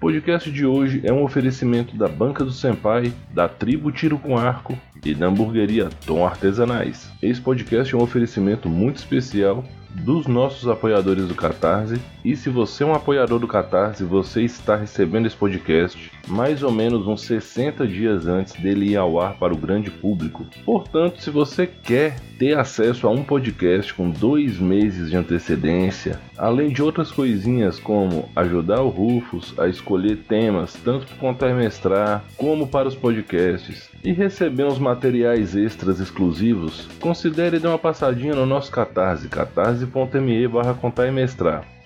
O podcast de hoje é um oferecimento da Banca do Senpai, da Tribo Tiro com Arco e da hamburgueria Tom Artesanais. Esse podcast é um oferecimento muito especial dos nossos apoiadores do Catarse. E se você é um apoiador do Catarse, você está recebendo esse podcast mais ou menos uns 60 dias antes dele ir ao ar para o grande público. Portanto, se você quer ter acesso a um podcast com dois meses de antecedência, além de outras coisinhas como ajudar o Rufus a escolher temas tanto para o trimestrar como para os podcasts e receber uns materiais extras exclusivos, considere dar uma passadinha no nosso Catarse, catarse.me barra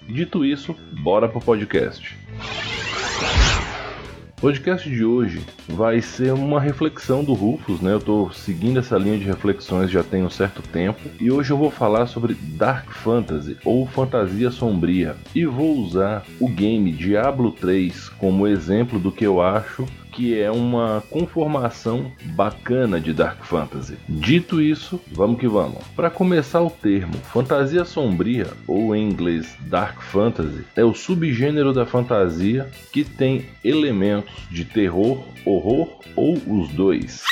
Dito isso, bora pro podcast podcast de hoje vai ser uma reflexão do Rufus, né? Eu tô seguindo essa linha de reflexões já tem um certo tempo e hoje eu vou falar sobre Dark Fantasy ou fantasia sombria e vou usar o game Diablo 3 como exemplo do que eu acho que é uma conformação bacana de Dark Fantasy. Dito isso, vamos que vamos. Para começar o termo, fantasia sombria, ou em inglês Dark Fantasy, é o subgênero da fantasia que tem elementos de terror, horror ou os dois.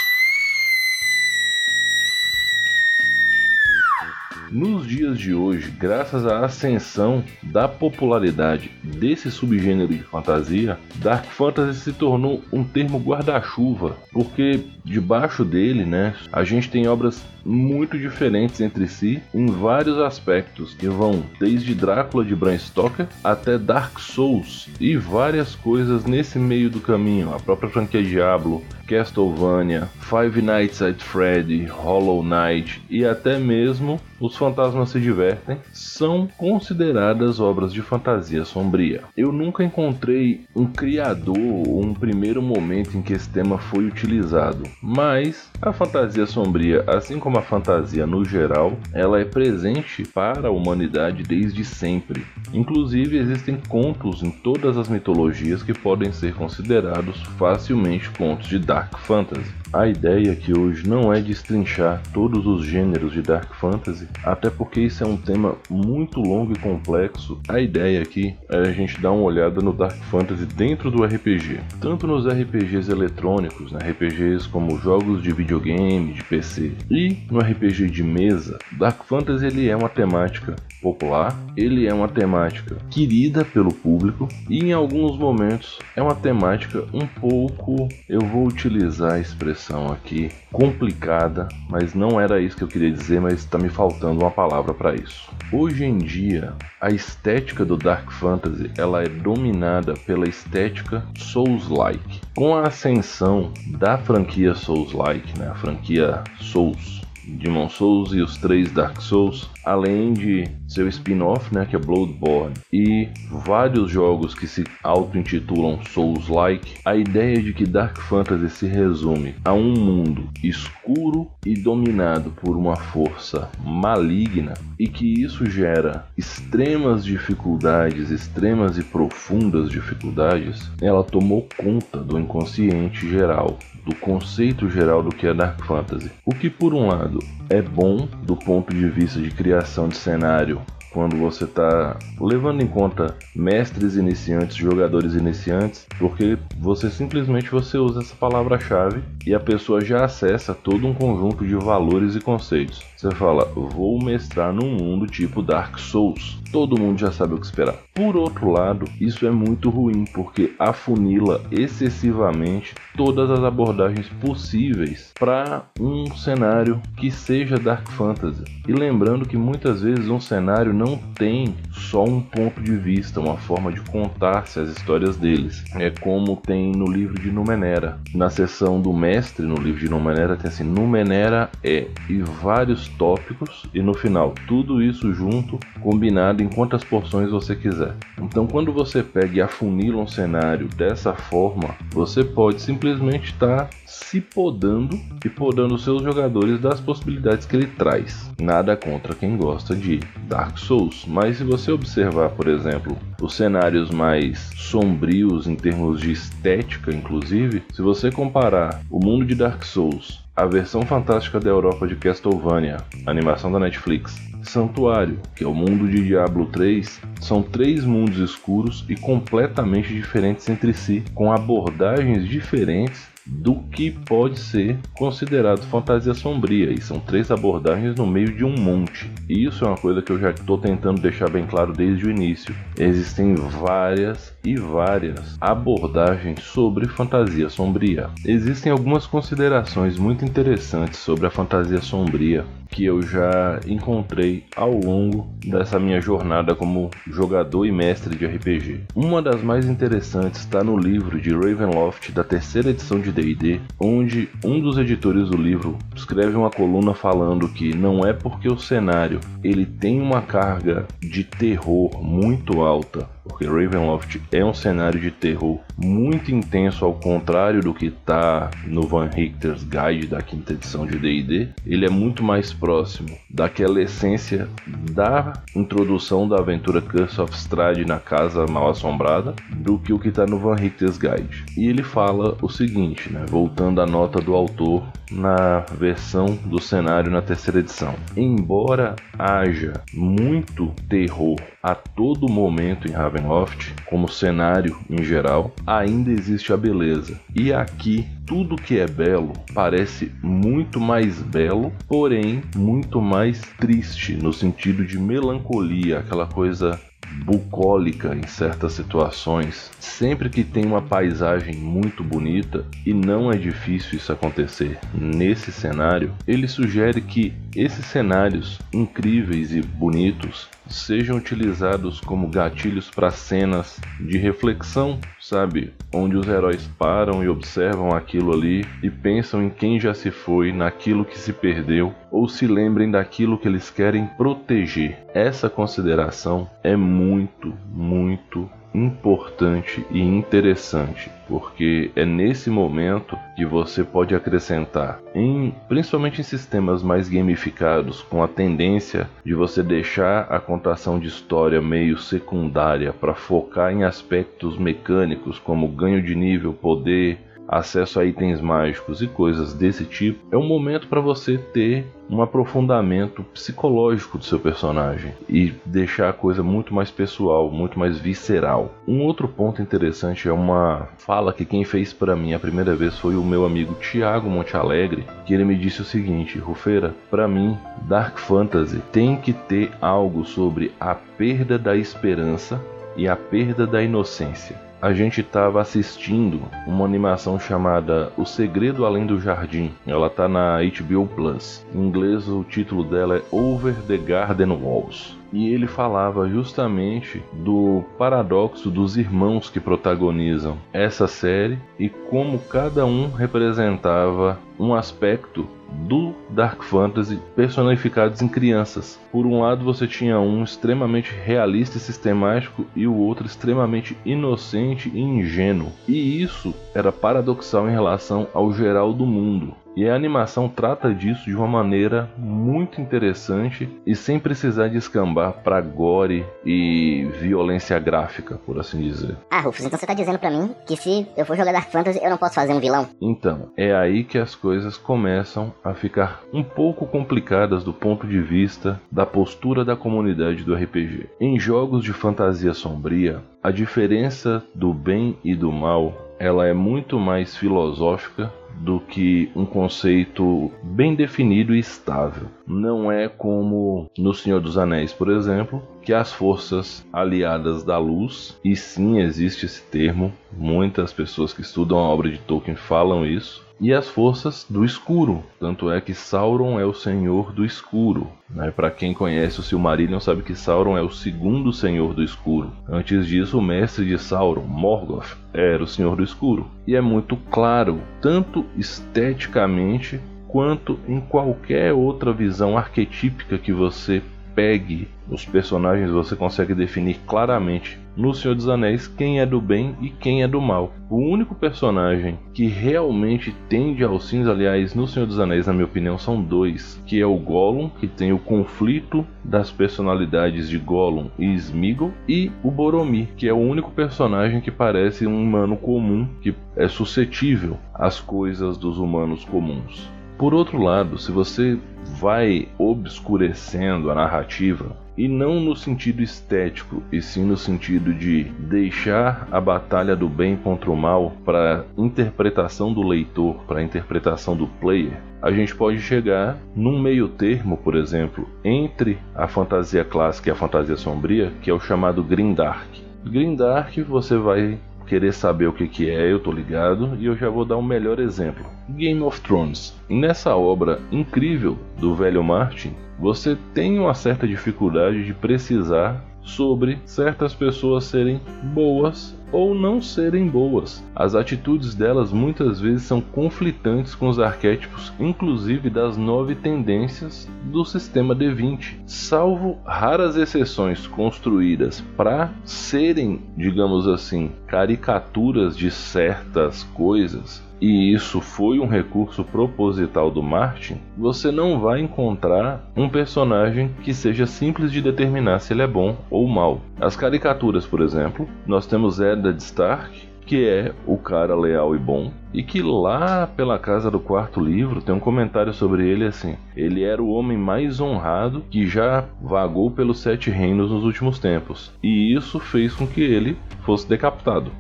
Nos dias de hoje, graças à ascensão da popularidade desse subgênero de fantasia, Dark Fantasy se tornou um termo guarda-chuva, porque debaixo dele, né, a gente tem obras muito diferentes entre si em vários aspectos, que vão desde Drácula de Bram Stoker até Dark Souls e várias coisas nesse meio do caminho, a própria franquia Diablo, Castlevania, Five Nights at Freddy, Hollow Knight e até mesmo Os Fantasmas se Divertem são consideradas obras de fantasia sombria. Eu nunca encontrei um criador ou um primeiro momento em que esse tema foi utilizado, mas a fantasia sombria, assim como a fantasia no geral, ela é presente para a humanidade desde sempre. Inclusive existem contos em todas as mitologias que podem ser considerados facilmente contos de Dark Fantasy. A ideia aqui hoje não é destrinchar todos os gêneros de Dark Fantasy, até porque isso é um tema muito longo e complexo. A ideia aqui é a gente dar uma olhada no Dark Fantasy dentro do RPG, tanto nos RPGs eletrônicos, né, RPGs como jogos de videogame, de PC, e no RPG de mesa. Dark Fantasy ele é uma temática popular, ele é uma temática querida pelo público e em alguns momentos é uma temática um pouco, eu vou utilizar a expressão aqui, complicada, mas não era isso que eu queria dizer, mas está me faltando uma palavra para isso. Hoje em dia, a estética do Dark Fantasy ela é dominada pela estética Souls-like. Com a ascensão da franquia Souls-like, né, a franquia Souls Demon Souls e os três Dark Souls, além de seu spin-off, né, que é Bloodborne, e vários jogos que se auto-intitulam Souls-like, a ideia de que Dark Fantasy se resume a um mundo escuro e dominado por uma força maligna e que isso gera extremas dificuldades, extremas e profundas dificuldades, ela tomou conta do inconsciente geral do conceito geral do que é Dark Fantasy. O que, por um lado, é bom do ponto de vista de criação de cenário quando você está levando em conta mestres iniciantes, jogadores iniciantes, porque você simplesmente você usa essa palavra-chave e a pessoa já acessa todo um conjunto de valores e conceitos. Você fala, vou mestrar num mundo tipo Dark Souls. Todo mundo já sabe o que esperar. Por outro lado, isso é muito ruim porque afunila excessivamente todas as abordagens possíveis para um cenário que seja Dark Fantasy. E lembrando que muitas vezes um cenário não tem só um ponto de vista, uma forma de contar-se as histórias deles. É como tem no livro de Numenera. Na seção do mestre, no livro de Numenera, tem assim: Numenera é e vários tópicos, e no final, tudo isso junto, combinado em quantas porções você quiser. Então, quando você pega e afunila um cenário dessa forma, você pode simplesmente estar tá se podando e podando seus jogadores das possibilidades que ele traz. Nada contra quem gosta de Dark Souls, mas se você observar, por exemplo, os cenários mais sombrios em termos de estética, inclusive, se você comparar o mundo de Dark Souls a versão fantástica da Europa de Castlevania, animação da Netflix, Santuário, que é o mundo de Diablo 3, são três mundos escuros e completamente diferentes entre si, com abordagens diferentes do que pode ser considerado fantasia sombria. E são três abordagens no meio de um monte. E isso é uma coisa que eu já estou tentando deixar bem claro desde o início. Existem várias e várias abordagens sobre fantasia sombria. Existem algumas considerações muito interessantes sobre a fantasia sombria que eu já encontrei ao longo dessa minha jornada como jogador e mestre de RPG. Uma das mais interessantes está no livro de Ravenloft da terceira edição de D&D, onde um dos editores do livro escreve uma coluna falando que não é porque o cenário ele tem uma carga de terror muito alta porque Ravenloft é um cenário de terror muito intenso, ao contrário do que está no Van Richter's Guide da quinta edição de D&D. Ele é muito mais próximo daquela essência da introdução da aventura Curse of Strahd na Casa Mal Assombrada do que o que está no Van Richter's Guide. E ele fala o seguinte, né, voltando à nota do autor na versão do cenário na terceira edição. Embora haja muito terror a todo momento em Ravenloft, como cenário em geral, ainda existe a beleza. E aqui tudo que é belo parece muito mais belo, porém muito mais triste no sentido de melancolia, aquela coisa bucólica em certas situações. Sempre que tem uma paisagem muito bonita, e não é difícil isso acontecer nesse cenário, ele sugere que esses cenários incríveis e bonitos sejam utilizados como gatilhos para cenas de reflexão, sabe? Onde os heróis param e observam aquilo ali e pensam em quem já se foi, naquilo que se perdeu, ou se lembrem daquilo que eles querem proteger. Essa consideração é muito, muito importante e interessante, porque é nesse momento que você pode acrescentar, em, principalmente em sistemas mais gamificados, com a tendência de você deixar a contação de história meio secundária para focar em aspectos mecânicos como ganho de nível, poder, acesso a itens mágicos e coisas desse tipo, é um momento para você ter um aprofundamento psicológico do seu personagem e deixar a coisa muito mais pessoal, muito mais visceral. Um outro ponto interessante é uma fala que quem fez para mim a primeira vez foi o meu amigo Tiago Montealegre, que ele me disse o seguinte: Rufeira, para mim, Dark Fantasy tem que ter algo sobre a perda da esperança e a perda da inocência a gente estava assistindo uma animação chamada O Segredo Além do Jardim. Ela tá na HBO Plus. Em inglês o título dela é Over the Garden Walls. E ele falava justamente do paradoxo dos irmãos que protagonizam essa série e como cada um representava um aspecto do Dark Fantasy personificados em crianças. Por um lado, você tinha um extremamente realista e sistemático e o outro extremamente inocente e ingênuo. E isso era paradoxal em relação ao geral do mundo. E a animação trata disso de uma maneira muito interessante e sem precisar descambar para gore e violência gráfica, por assim dizer. Ah, Rufus, então você tá dizendo para mim que se eu for jogar Dark Fantasy eu não posso fazer um vilão? Então, é aí que as coisas começam a ficar um pouco complicadas do ponto de vista da postura da comunidade do RPG. Em jogos de fantasia sombria, a diferença do bem e do mal ela é muito mais filosófica do que um conceito bem definido e estável. Não é como no Senhor dos Anéis, por exemplo, que as forças aliadas da luz, e sim existe esse termo, muitas pessoas que estudam a obra de Tolkien falam isso, e as forças do escuro. Tanto é que Sauron é o senhor do escuro. Né? Para quem conhece o Silmarillion sabe que Sauron é o segundo senhor do escuro. Antes disso, o mestre de Sauron, Morgoth, era o senhor do escuro. E é muito claro, tanto esteticamente quanto em qualquer outra visão arquetípica que você pegue os personagens, você consegue definir claramente no Senhor dos Anéis quem é do bem e quem é do mal. O único personagem que realmente tende ao cinza, aliás, no Senhor dos Anéis, na minha opinião, são dois, que é o Gollum, que tem o conflito das personalidades de Gollum e Sméagol, e o Boromir, que é o único personagem que parece um humano comum, que é suscetível às coisas dos humanos comuns. Por outro lado, se você vai obscurecendo a narrativa, e não no sentido estético, e sim no sentido de deixar a batalha do bem contra o mal para interpretação do leitor, para interpretação do player, a gente pode chegar num meio termo, por exemplo, entre a fantasia clássica e a fantasia sombria, que é o chamado Grindark. Grindark você vai querer saber o que, que é, eu tô ligado, e eu já vou dar um melhor exemplo. Game of Thrones. Nessa obra incrível do velho Martin, você tem uma certa dificuldade de precisar sobre certas pessoas serem boas ou não serem boas. As atitudes delas muitas vezes são conflitantes com os arquétipos, inclusive das nove tendências do sistema D20, salvo raras exceções construídas para serem, digamos assim, caricaturas de certas coisas e isso foi um recurso proposital do Martin, você não vai encontrar um personagem que seja simples de determinar se ele é bom ou mal. As caricaturas, por exemplo, nós temos Eddard Stark, que é o cara leal e bom, e que lá pela casa do quarto livro tem um comentário sobre ele assim: ele era o homem mais honrado que já vagou pelos sete reinos nos últimos tempos, e isso fez com que ele fosse decapitado.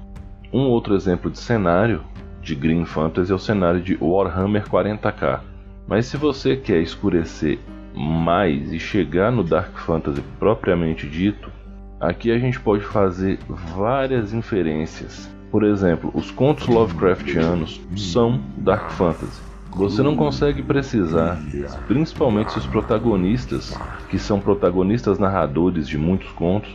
Um outro exemplo de cenário de Green Fantasy é o cenário de Warhammer 40k. Mas se você quer escurecer mais e chegar no Dark Fantasy propriamente dito, aqui a gente pode fazer várias inferências. Por exemplo, os contos Lovecraftianos são Dark Fantasy. Você não consegue precisar, principalmente se os protagonistas, que são protagonistas narradores de muitos contos,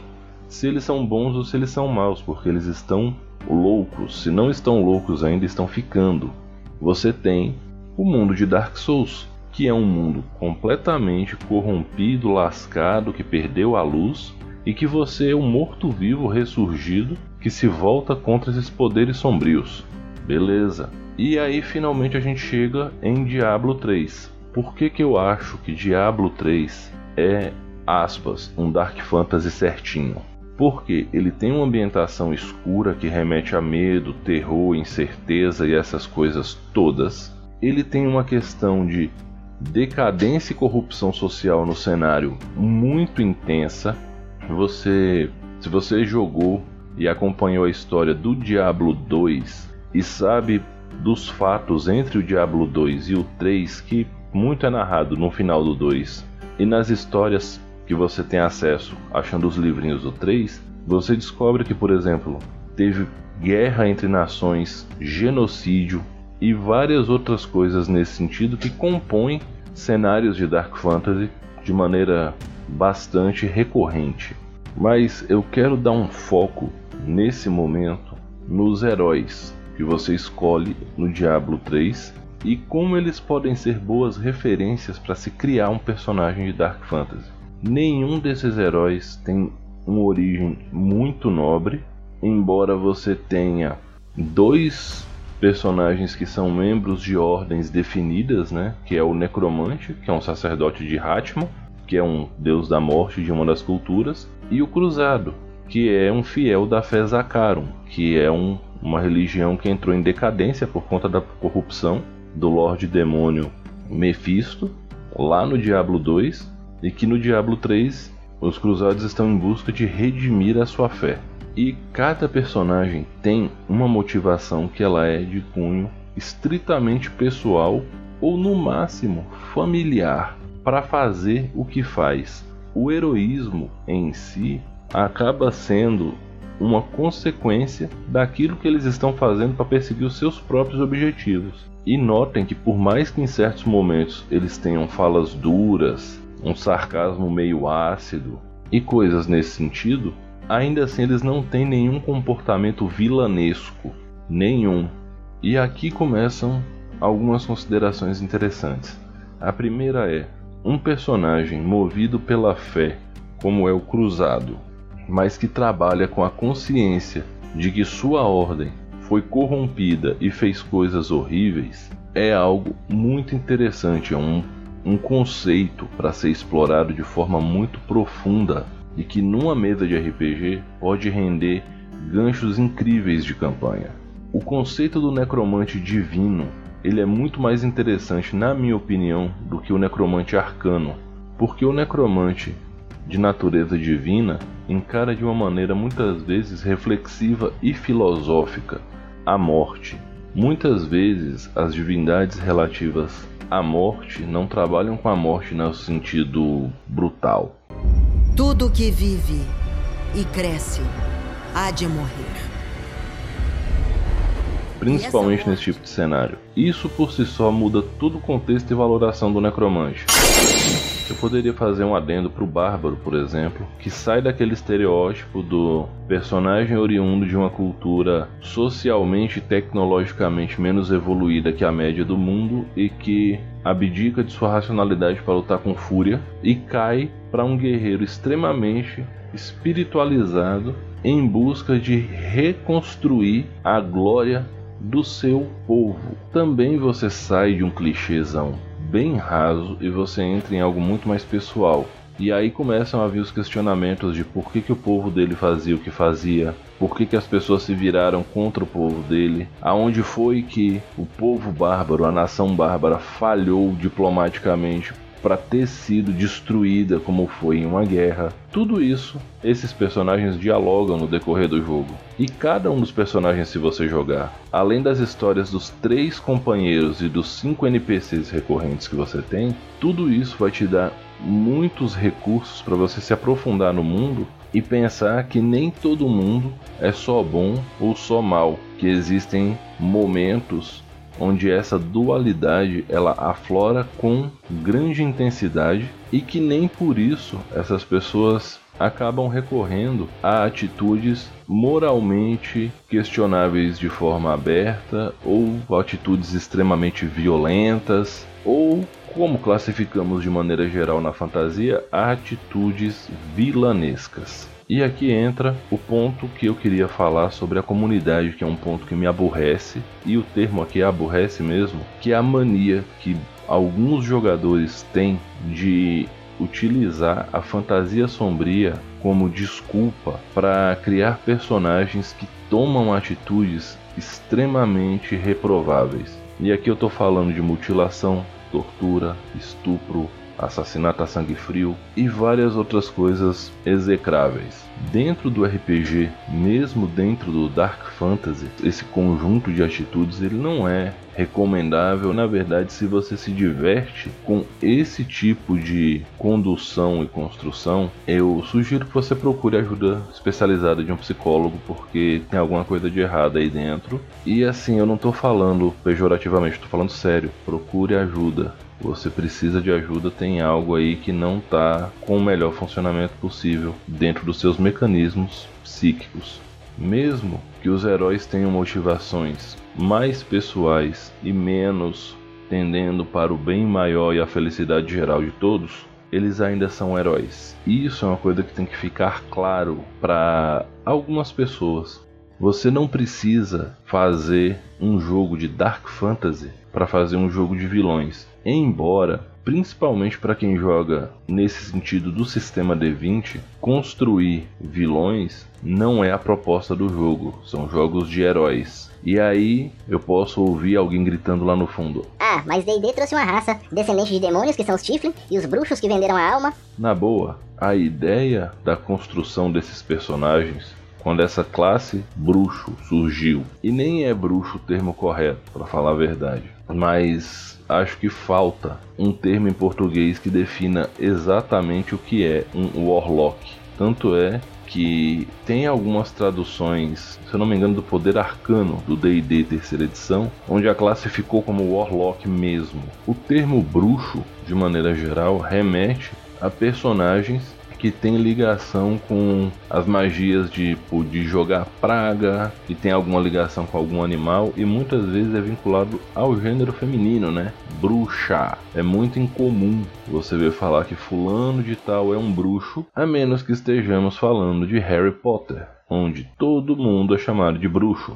se eles são bons ou se eles são maus, porque eles estão loucos, se não estão loucos ainda, estão ficando. Você tem o mundo de Dark Souls, que é um mundo completamente corrompido, lascado, que perdeu a luz e que você é um morto-vivo ressurgido que se volta contra esses poderes sombrios. Beleza. E aí finalmente a gente chega em Diablo 3. Por que, que eu acho que Diablo 3 é, aspas, um Dark Fantasy certinho? Porque ele tem uma ambientação escura que remete a medo, terror, incerteza e essas coisas todas. Ele tem uma questão de decadência e corrupção social no cenário muito intensa. Você, se você jogou e acompanhou a história do Diablo 2 e sabe dos fatos entre o Diablo 2 e o 3 que muito é narrado no final do 2 e nas histórias que você tem acesso achando os livrinhos do 3, você descobre que, por exemplo, teve guerra entre nações, genocídio e várias outras coisas nesse sentido que compõem cenários de Dark Fantasy de maneira bastante recorrente. Mas eu quero dar um foco nesse momento nos heróis que você escolhe no Diablo 3 e como eles podem ser boas referências para se criar um personagem de Dark Fantasy. Nenhum desses heróis tem uma origem muito nobre, embora você tenha dois personagens que são membros de ordens definidas, né? Que é o Necromante, que é um sacerdote de Hatman, que é um deus da morte de uma das culturas, e o Cruzado, que é um fiel da fé Zakarum, que é um, uma religião que entrou em decadência por conta da corrupção do Lorde Demônio Mephisto, lá no Diablo 2, e que no Diablo 3 os cruzados estão em busca de redimir a sua fé. E cada personagem tem uma motivação que ela é de cunho estritamente pessoal ou no máximo familiar para fazer o que faz. O heroísmo em si acaba sendo uma consequência daquilo que eles estão fazendo para perseguir os seus próprios objetivos. E notem que, por mais que em certos momentos eles tenham falas duras, um sarcasmo meio ácido e coisas nesse sentido, ainda assim eles não têm nenhum comportamento vilanesco, nenhum. E aqui começam algumas considerações interessantes. A primeira é: um personagem movido pela fé, como é o Cruzado, mas que trabalha com a consciência de que sua ordem foi corrompida e fez coisas horríveis, é algo muito interessante, é um, um conceito para ser explorado de forma muito profunda e que numa mesa de RPG pode render ganchos incríveis de campanha. O conceito do necromante divino ele é muito mais interessante, na minha opinião, do que o necromante arcano, porque o necromante de natureza divina encara de uma maneira muitas vezes reflexiva e filosófica a morte. Muitas vezes as divindades relativas à morte não trabalham com a morte no sentido brutal. Tudo que vive e cresce há de morrer principalmente nesse tipo de cenário. Isso por si só muda todo o contexto e valoração do necromante. Eu poderia fazer um adendo pro Bárbaro, por exemplo, que sai daquele estereótipo do personagem oriundo de uma cultura socialmente e tecnologicamente menos evoluída que a média do mundo e que abdica de sua racionalidade para lutar com fúria e cai para um guerreiro extremamente espiritualizado em busca de reconstruir a glória do seu povo. Também você sai de um clichêzão bem raso e você entra em algo muito mais pessoal. E aí começam a vir os questionamentos de por que, que o povo dele fazia o que fazia, por que, que as pessoas se viraram contra o povo dele, aonde foi que o povo bárbaro, a nação bárbara, falhou diplomaticamente para ter sido destruída como foi em uma guerra. Tudo isso, esses personagens dialogam no decorrer do jogo. E cada um dos personagens, se você jogar, além das histórias dos três companheiros e dos cinco NPCs recorrentes que você tem, tudo isso vai te dar muitos recursos para você se aprofundar no mundo e pensar que nem todo mundo é só bom ou só mal, que existem momentos onde essa dualidade ela aflora com grande intensidade e que nem por isso essas pessoas acabam recorrendo a atitudes moralmente questionáveis de forma aberta ou atitudes extremamente violentas ou como classificamos de maneira geral na fantasia, atitudes vilanescas. E aqui entra o ponto que eu queria falar sobre a comunidade, que é um ponto que me aborrece, e o termo aqui é aborrece mesmo, que é a mania que alguns jogadores têm de utilizar a fantasia sombria como desculpa para criar personagens que tomam atitudes extremamente reprováveis. E aqui eu estou falando de mutilação, tortura, estupro, assassinato a sangue frio e várias outras coisas execráveis. Dentro do RPG, mesmo dentro do Dark Fantasy, esse conjunto de atitudes ele não é recomendável. Na verdade, se você se diverte com esse tipo de condução e construção, eu sugiro que você procure ajuda especializada de um psicólogo, porque tem alguma coisa de errado aí dentro. E assim, eu não estou falando pejorativamente, estou falando sério. Procure ajuda você precisa de ajuda, tem algo aí que não está com o melhor funcionamento possível dentro dos seus mecanismos psíquicos. Mesmo que os heróis tenham motivações mais pessoais e menos tendendo para o bem maior e a felicidade geral de todos, eles ainda são heróis. Isso é uma coisa que tem que ficar claro para algumas pessoas. Você não precisa fazer um jogo de Dark Fantasy para fazer um jogo de vilões. Embora, principalmente para quem joga nesse sentido do sistema D20, construir vilões não é a proposta do jogo, são jogos de heróis. E aí eu posso ouvir alguém gritando lá no fundo: Ah, mas D&D trouxe uma raça descendente de demônios que são os Tiflin e os bruxos que venderam a alma. Na boa, a ideia da construção desses personagens quando essa classe bruxo surgiu. E nem é bruxo o termo correto, para falar a verdade. Mas acho que falta um termo em português que defina exatamente o que é um warlock. Tanto é que tem algumas traduções, se eu não me engano, do Poder Arcano do D&D terceira edição, onde a classe ficou como Warlock mesmo. O termo bruxo, de maneira geral, remete a personagens que tem ligação com as magias de, de jogar praga, que tem alguma ligação com algum animal e muitas vezes é vinculado ao gênero feminino, né? Bruxa. É muito incomum você ver falar que fulano de tal é um bruxo, a menos que estejamos falando de Harry Potter, onde todo mundo é chamado de bruxo.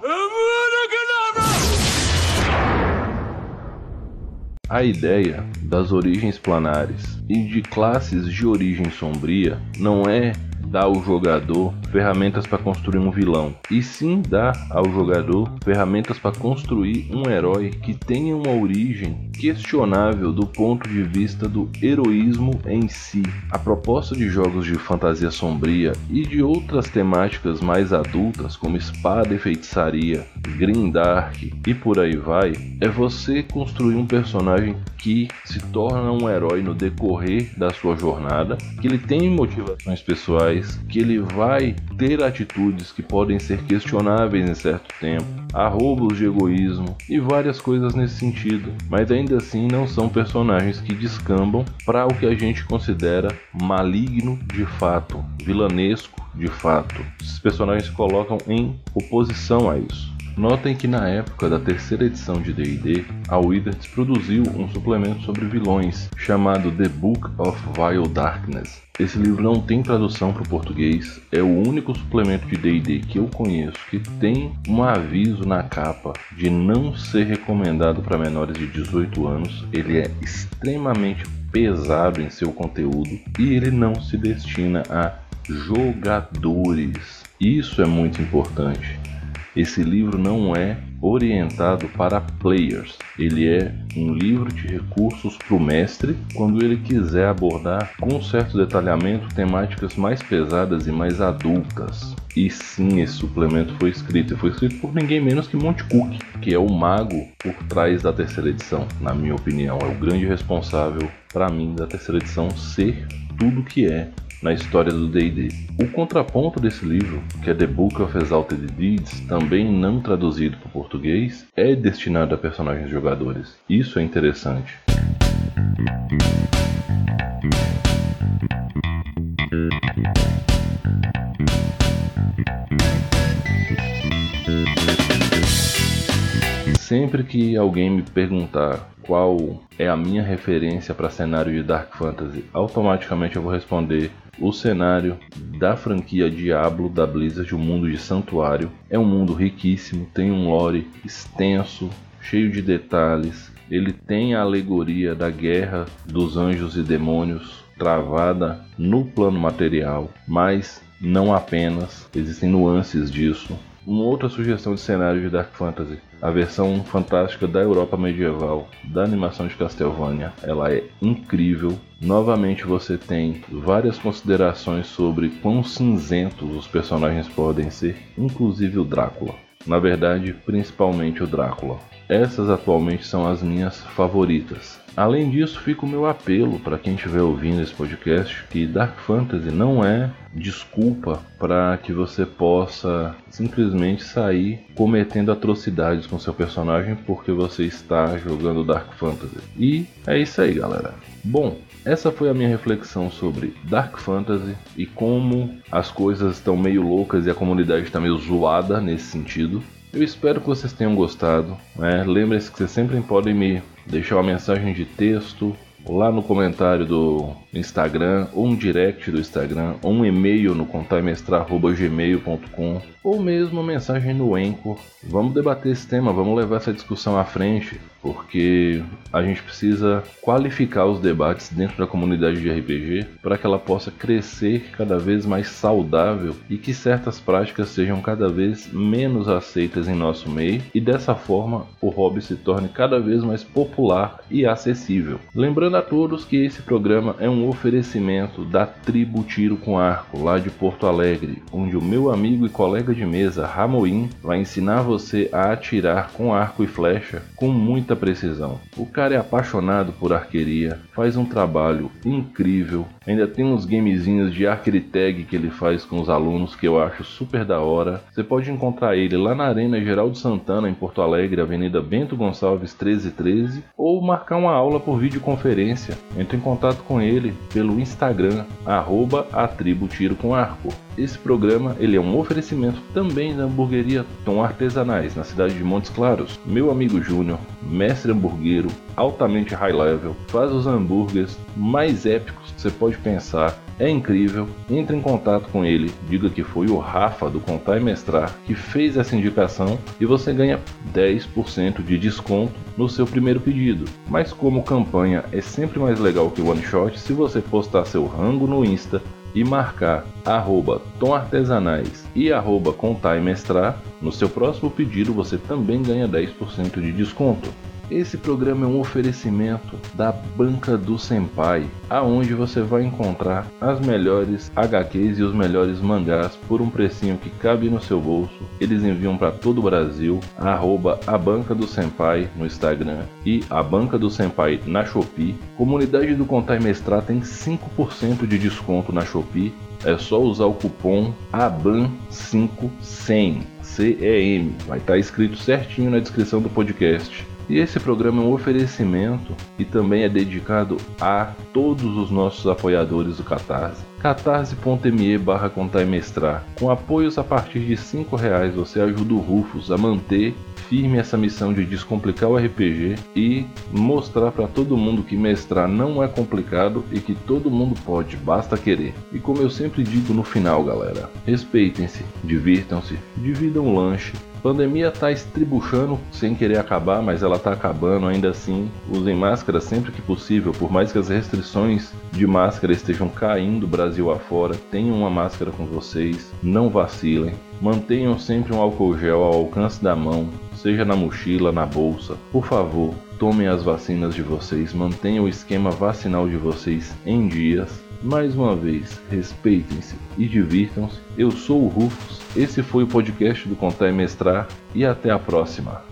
A ideia das origens planares e de classes de origem sombria não é dar ao jogador ferramentas para construir um vilão, e sim dar ao jogador ferramentas para construir um herói que tenha uma origem questionável do ponto de vista do heroísmo em si. A proposta de jogos de fantasia sombria e de outras temáticas mais adultas, como espada e feitiçaria, Green Dark e por aí vai, é você construir um personagem que se torna um herói no decorrer da sua jornada, que ele tem motivações pessoais, que ele vai ter atitudes que podem ser questionáveis em certo tempo, há roubos de egoísmo e várias coisas nesse sentido, mas ainda assim não são personagens que descambam para o que a gente considera maligno de fato, vilanesco de fato. Esses personagens se colocam em oposição a isso. Notem que na época da terceira edição de D&D, a Wizards produziu um suplemento sobre vilões chamado The Book of Vile Darkness. Esse livro não tem tradução para o português, é o único suplemento de D&D que eu conheço que tem um aviso na capa de não ser recomendado para menores de 18 anos. Ele é extremamente pesado em seu conteúdo e ele não se destina a jogadores. Isso é muito importante. Esse livro não é orientado para players. Ele é um livro de recursos para o mestre quando ele quiser abordar com certo detalhamento temáticas mais pesadas e mais adultas. E sim, esse suplemento foi escrito. E foi escrito por ninguém menos que Monte Cook, que é o mago por trás da terceira edição, na minha opinião. É o grande responsável, para mim, da terceira edição ser tudo que é na história do D&D. O contraponto desse livro, que é The Book of Exalted Deeds, também não traduzido para o português, é destinado a personagens jogadores. Isso é interessante. Sempre que alguém me perguntar qual é a minha referência para cenário de Dark Fantasy, automaticamente eu vou responder o cenário da franquia Diablo da Blizzard, o mundo de Santuário, é um mundo riquíssimo, tem um lore extenso, cheio de detalhes. Ele tem a alegoria da guerra dos anjos e demônios travada no plano material, mas não apenas, existem nuances disso. Uma outra sugestão de cenário de Dark Fantasy, a versão fantástica da Europa medieval da animação de Castlevania, ela é incrível. Novamente você tem várias considerações sobre quão cinzentos os personagens podem ser, inclusive o Drácula. Na verdade, principalmente o Drácula. Essas atualmente são as minhas favoritas. Além disso, fica o meu apelo para quem estiver ouvindo esse podcast que Dark Fantasy não é desculpa para que você possa simplesmente sair cometendo atrocidades com seu personagem porque você está jogando Dark Fantasy. E é isso aí, galera. Bom, essa foi a minha reflexão sobre Dark Fantasy e como as coisas estão meio loucas e a comunidade está meio zoada nesse sentido. Eu espero que vocês tenham gostado. Né? Lembrem-se que vocês sempre podem me deixar uma mensagem de texto lá no comentário do Instagram, ou um direct do Instagram, ou um e-mail no contaimestrar.gmail.com, ou mesmo uma mensagem no Anchor. Vamos debater esse tema, vamos levar essa discussão à frente, porque a gente precisa qualificar os debates dentro da comunidade de RPG para que ela possa crescer cada vez mais saudável e que certas práticas sejam cada vez menos aceitas em nosso meio e dessa forma o hobby se torne cada vez mais popular e acessível. Lembrando a todos que esse programa é um oferecimento da Tribo Tiro com Arco, lá de Porto Alegre, onde o meu amigo e colega de mesa Ramoim vai ensinar você a atirar com arco e flecha com muita muita precisão. O cara é apaixonado por arqueria, faz um trabalho incrível, ainda tem uns gamezinhos de archery tag que ele faz com os alunos que eu acho super da hora. Você pode encontrar ele lá na Arena Geraldo Santana, em Porto Alegre, Avenida Bento Gonçalves 1313, ou marcar uma aula por videoconferência. Entre em contato com ele pelo Instagram, arroba a tribo tiro com arco. Esse programa ele é um oferecimento também da hamburgueria Tom Artesanais, na cidade de Montes Claros. Meu amigo Júnior, mestre hamburguero, altamente high level, faz os hambúrgueres mais épicos que você pode pensar. É incrível, entre em contato com ele, diga que foi o Rafa do Contar e Mestrar que fez essa indicação e você ganha 10% de desconto no seu primeiro pedido. Mas como campanha é sempre mais legal que o one shot, se você postar seu rango no Insta e marcar arroba Tom Artesanais e arroba Contar e Mestrar, no seu próximo pedido você também ganha 10% de desconto. Esse programa é um oferecimento da Banca do Senpai, aonde você vai encontrar as melhores HQs e os melhores mangás por um precinho que cabe no seu bolso. Eles enviam para todo o Brasil, arroba a Banca do Senpai no Instagram e a Banca do Senpai na Shopee. Comunidade do Contar e Mestrar tem 5% de desconto na Shopee. É só usar o cupom ABAN5CEM, C-E-M. Vai estar tá escrito certinho na descrição do podcast. E esse programa é um oferecimento e também é dedicado a todos os nossos apoiadores do Catarse. catarse.me barra mestrar. Com apoios a partir de R$ reais você ajuda o Rufus a manter firme essa missão de descomplicar o RPG e mostrar para todo mundo que mestrar não é complicado e que todo mundo pode, basta querer. E como eu sempre digo no final, galera, respeitem-se, divirtam-se, dividam o lanche Pandemia tá estribuchando sem querer acabar, mas ela tá acabando ainda assim. Usem máscara sempre que possível, por mais que as restrições de máscara estejam caindo Brasil afora. Tenham uma máscara com vocês, não vacilem. Mantenham sempre um álcool gel ao alcance da mão, seja na mochila, na bolsa. Por favor, tomem as vacinas de vocês, mantenham o esquema vacinal de vocês em dias. Mais uma vez, respeitem-se e divirtam-se. Eu sou o Rufus, esse foi o podcast do Contar e Mestrar e até a próxima.